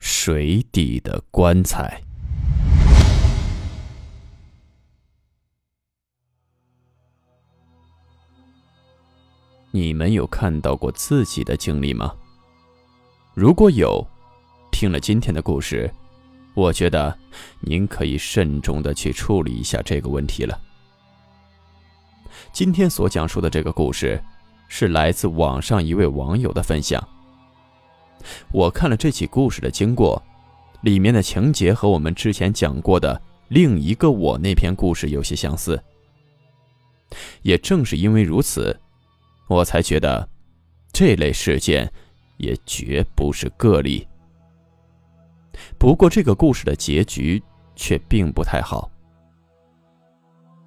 水底的棺材》。你们有看到过自己的经历吗？如果有，听了今天的故事，我觉得您可以慎重的去处理一下这个问题了。今天所讲述的这个故事，是来自网上一位网友的分享。我看了这起故事的经过，里面的情节和我们之前讲过的另一个我那篇故事有些相似。也正是因为如此，我才觉得这类事件也绝不是个例。不过，这个故事的结局却并不太好。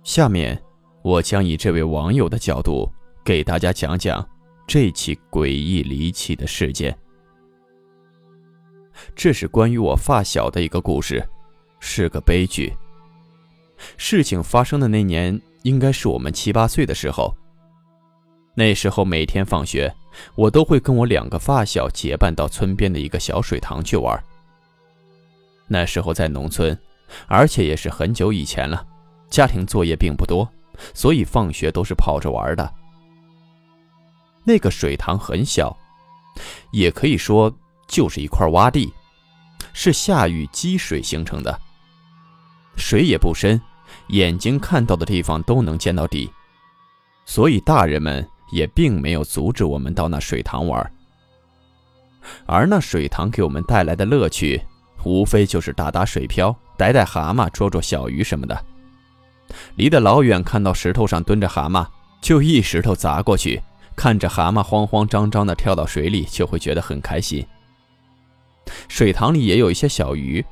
下面。我将以这位网友的角度给大家讲讲这起诡异离奇的事件。这是关于我发小的一个故事，是个悲剧。事情发生的那年，应该是我们七八岁的时候。那时候每天放学，我都会跟我两个发小结伴到村边的一个小水塘去玩。那时候在农村，而且也是很久以前了，家庭作业并不多。所以放学都是跑着玩的。那个水塘很小，也可以说就是一块洼地，是下雨积水形成的。水也不深，眼睛看到的地方都能见到底，所以大人们也并没有阻止我们到那水塘玩。而那水塘给我们带来的乐趣，无非就是打打水漂、逮逮蛤蟆、捉捉小鱼什么的。离得老远，看到石头上蹲着蛤蟆，就一石头砸过去，看着蛤蟆慌慌张张地跳到水里，就会觉得很开心。水塘里也有一些小鱼，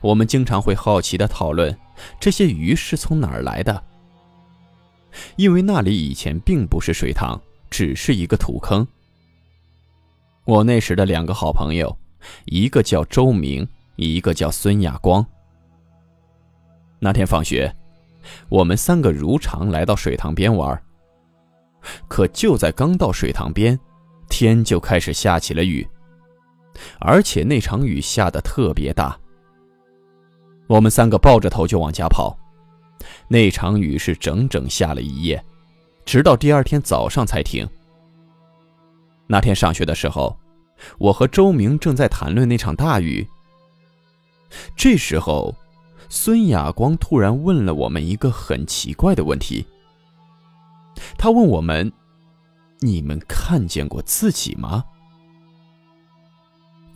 我们经常会好奇地讨论这些鱼是从哪儿来的。因为那里以前并不是水塘，只是一个土坑。我那时的两个好朋友，一个叫周明，一个叫孙亚光。那天放学。我们三个如常来到水塘边玩，可就在刚到水塘边，天就开始下起了雨，而且那场雨下的特别大。我们三个抱着头就往家跑，那场雨是整整下了一夜，直到第二天早上才停。那天上学的时候，我和周明正在谈论那场大雨，这时候。孙亚光突然问了我们一个很奇怪的问题。他问我们：“你们看见过自己吗？”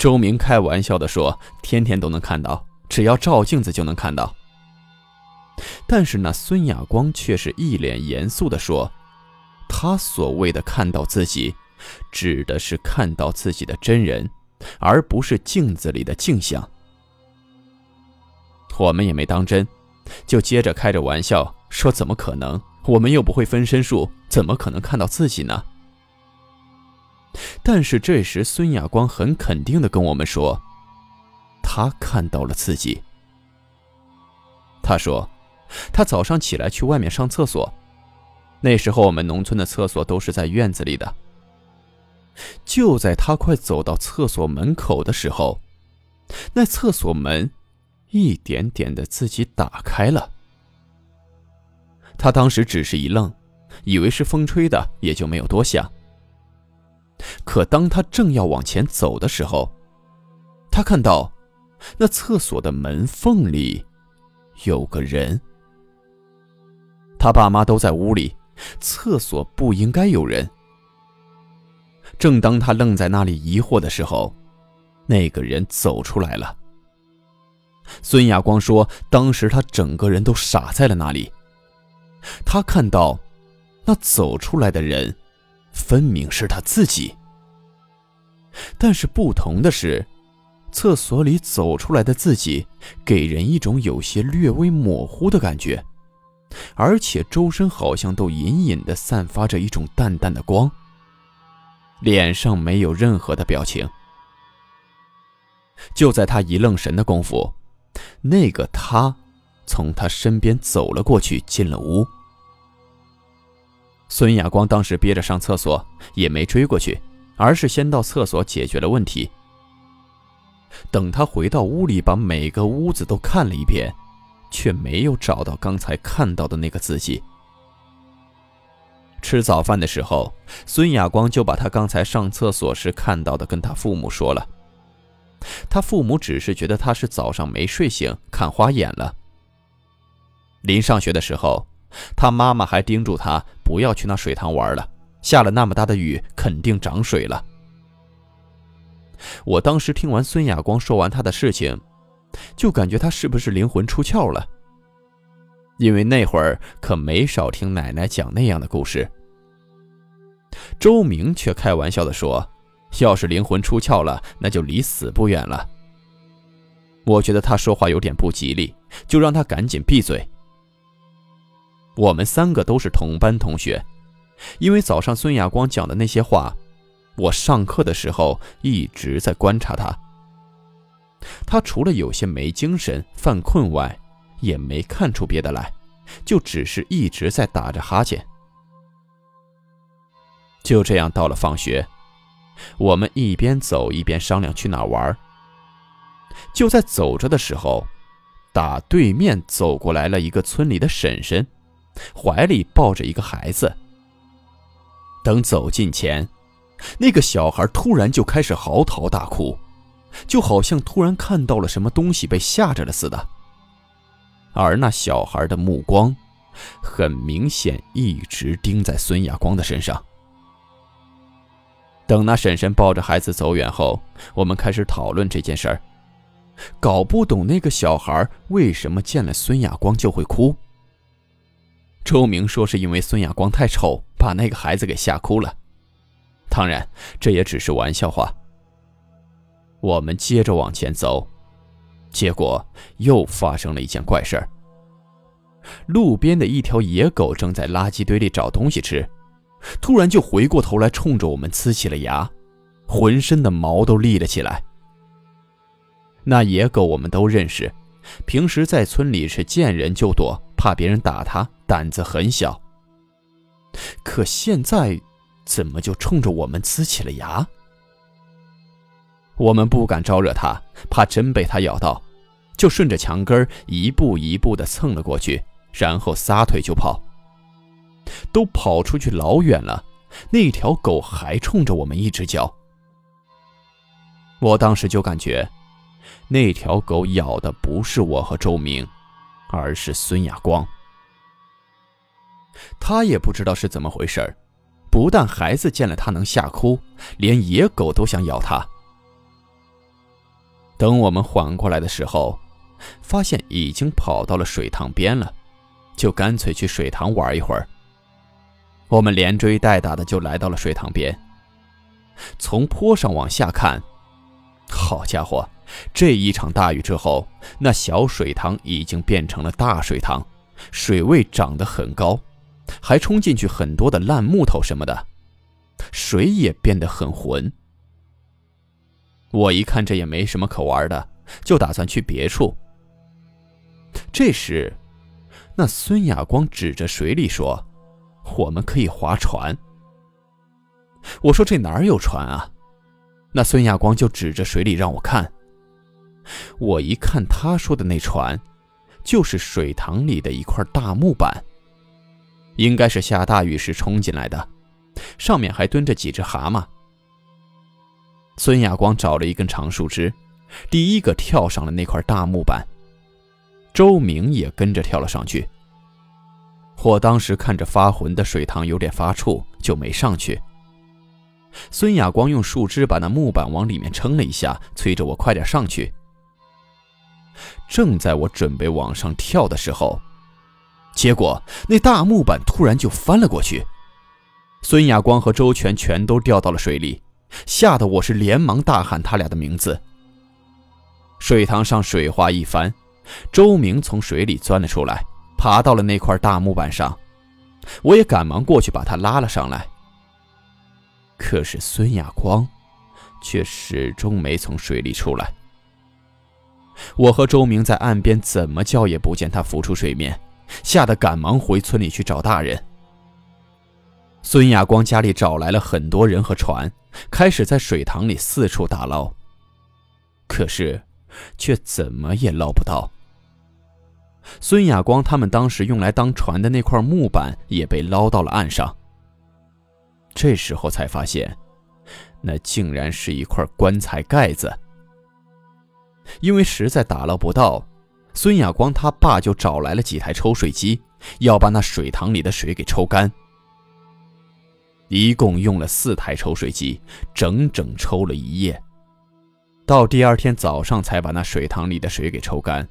周明开玩笑的说：“天天都能看到，只要照镜子就能看到。”但是那孙亚光却是一脸严肃的说：“他所谓的看到自己，指的是看到自己的真人，而不是镜子里的镜像。”我们也没当真，就接着开着玩笑说：“怎么可能？我们又不会分身术，怎么可能看到自己呢？”但是这时，孙亚光很肯定的跟我们说：“他看到了自己。”他说：“他早上起来去外面上厕所，那时候我们农村的厕所都是在院子里的。就在他快走到厕所门口的时候，那厕所门……”一点点的自己打开了，他当时只是一愣，以为是风吹的，也就没有多想。可当他正要往前走的时候，他看到那厕所的门缝里有个人。他爸妈都在屋里，厕所不应该有人。正当他愣在那里疑惑的时候，那个人走出来了。孙亚光说：“当时他整个人都傻在了那里。他看到，那走出来的人，分明是他自己。但是不同的是，厕所里走出来的自己，给人一种有些略微模糊的感觉，而且周身好像都隐隐的散发着一种淡淡的光。脸上没有任何的表情。就在他一愣神的功夫，那个他从他身边走了过去，进了屋。孙亚光当时憋着上厕所，也没追过去，而是先到厕所解决了问题。等他回到屋里，把每个屋子都看了一遍，却没有找到刚才看到的那个自己。吃早饭的时候，孙亚光就把他刚才上厕所时看到的跟他父母说了。他父母只是觉得他是早上没睡醒，看花眼了。临上学的时候。他妈妈还叮嘱他不要去那水塘玩了，下了那么大的雨，肯定涨水了。我当时听完孙亚光说完他的事情，就感觉他是不是灵魂出窍了？因为那会儿可没少听奶奶讲那样的故事。周明却开玩笑的说：“要是灵魂出窍了，那就离死不远了。”我觉得他说话有点不吉利，就让他赶紧闭嘴。我们三个都是同班同学，因为早上孙亚光讲的那些话，我上课的时候一直在观察他。他除了有些没精神、犯困外，也没看出别的来，就只是一直在打着哈欠。就这样到了放学，我们一边走一边商量去哪玩。就在走着的时候，打对面走过来了一个村里的婶婶。怀里抱着一个孩子。等走近前，那个小孩突然就开始嚎啕大哭，就好像突然看到了什么东西被吓着了似的。而那小孩的目光，很明显一直盯在孙亚光的身上。等那婶婶抱着孩子走远后，我们开始讨论这件事儿，搞不懂那个小孩为什么见了孙亚光就会哭。周明说：“是因为孙亚光太丑，把那个孩子给吓哭了。当然，这也只是玩笑话。”我们接着往前走，结果又发生了一件怪事儿。路边的一条野狗正在垃圾堆里找东西吃，突然就回过头来冲着我们呲起了牙，浑身的毛都立了起来。那野狗我们都认识，平时在村里是见人就躲，怕别人打他。胆子很小，可现在怎么就冲着我们呲起了牙？我们不敢招惹它，怕真被它咬到，就顺着墙根一步一步的蹭了过去，然后撒腿就跑。都跑出去老远了，那条狗还冲着我们一直叫。我当时就感觉，那条狗咬的不是我和周明，而是孙亚光。他也不知道是怎么回事不但孩子见了他能吓哭，连野狗都想咬他。等我们缓过来的时候，发现已经跑到了水塘边了，就干脆去水塘玩一会儿。我们连追带打的就来到了水塘边，从坡上往下看，好家伙，这一场大雨之后，那小水塘已经变成了大水塘，水位涨得很高。还冲进去很多的烂木头什么的，水也变得很浑。我一看这也没什么可玩的，就打算去别处。这时，那孙亚光指着水里说：“我们可以划船。”我说：“这哪有船啊？”那孙亚光就指着水里让我看。我一看他说的那船，就是水塘里的一块大木板。应该是下大雨时冲进来的，上面还蹲着几只蛤蟆。孙亚光找了一根长树枝，第一个跳上了那块大木板，周明也跟着跳了上去。我当时看着发浑的水塘，有点发怵，就没上去。孙亚光用树枝把那木板往里面撑了一下，催着我快点上去。正在我准备往上跳的时候，结果，那大木板突然就翻了过去，孙亚光和周全全都掉到了水里，吓得我是连忙大喊他俩的名字。水塘上水花一翻，周明从水里钻了出来，爬到了那块大木板上。我也赶忙过去把他拉了上来。可是孙亚光却始终没从水里出来。我和周明在岸边怎么叫也不见他浮出水面，吓得赶忙回村里去找大人。孙亚光家里找来了很多人和船，开始在水塘里四处打捞。可是，却怎么也捞不到。孙亚光他们当时用来当船的那块木板也被捞到了岸上。这时候才发现，那竟然是一块棺材盖子。因为实在打捞不到，孙亚光他爸就找来了几台抽水机，要把那水塘里的水给抽干。一共用了四台抽水机，整整抽了一夜，到第二天早上才把那水塘里的水给抽干。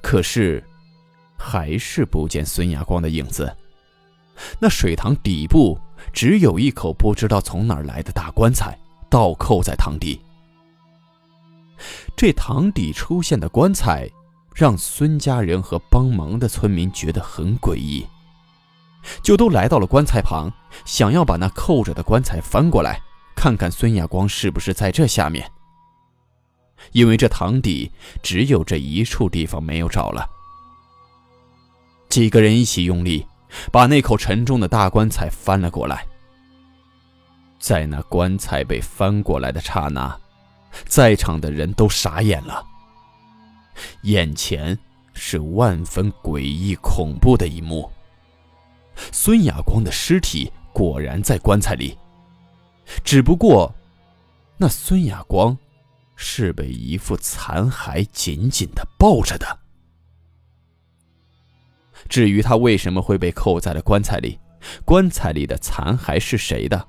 可是，还是不见孙亚光的影子。那水塘底部只有一口不知道从哪儿来的大棺材，倒扣在塘底。这塘底出现的棺材，让孙家人和帮忙的村民觉得很诡异，就都来到了棺材旁，想要把那扣着的棺材翻过来，看看孙亚光是不是在这下面。因为这塘底只有这一处地方没有找了。几个人一起用力，把那口沉重的大棺材翻了过来。在那棺材被翻过来的刹那，在场的人都傻眼了。眼前是万分诡异恐怖的一幕：孙亚光的尸体果然在棺材里，只不过，那孙亚光。是被一副残骸紧紧的抱着的。至于他为什么会被扣在了棺材里，棺材里的残骸是谁的，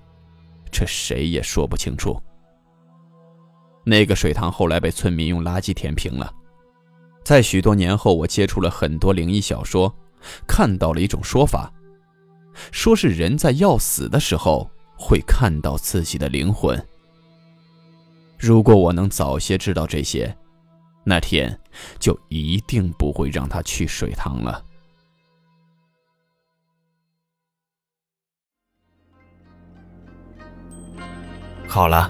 这谁也说不清楚。那个水塘后来被村民用垃圾填平了。在许多年后，我接触了很多灵异小说，看到了一种说法，说是人在要死的时候会看到自己的灵魂。如果我能早些知道这些，那天就一定不会让他去水塘了。好了，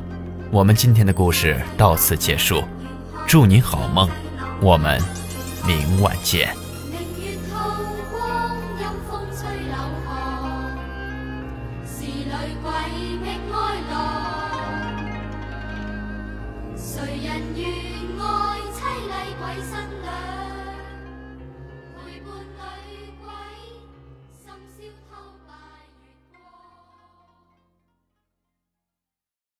我们今天的故事到此结束，祝您好梦，我们明晚见。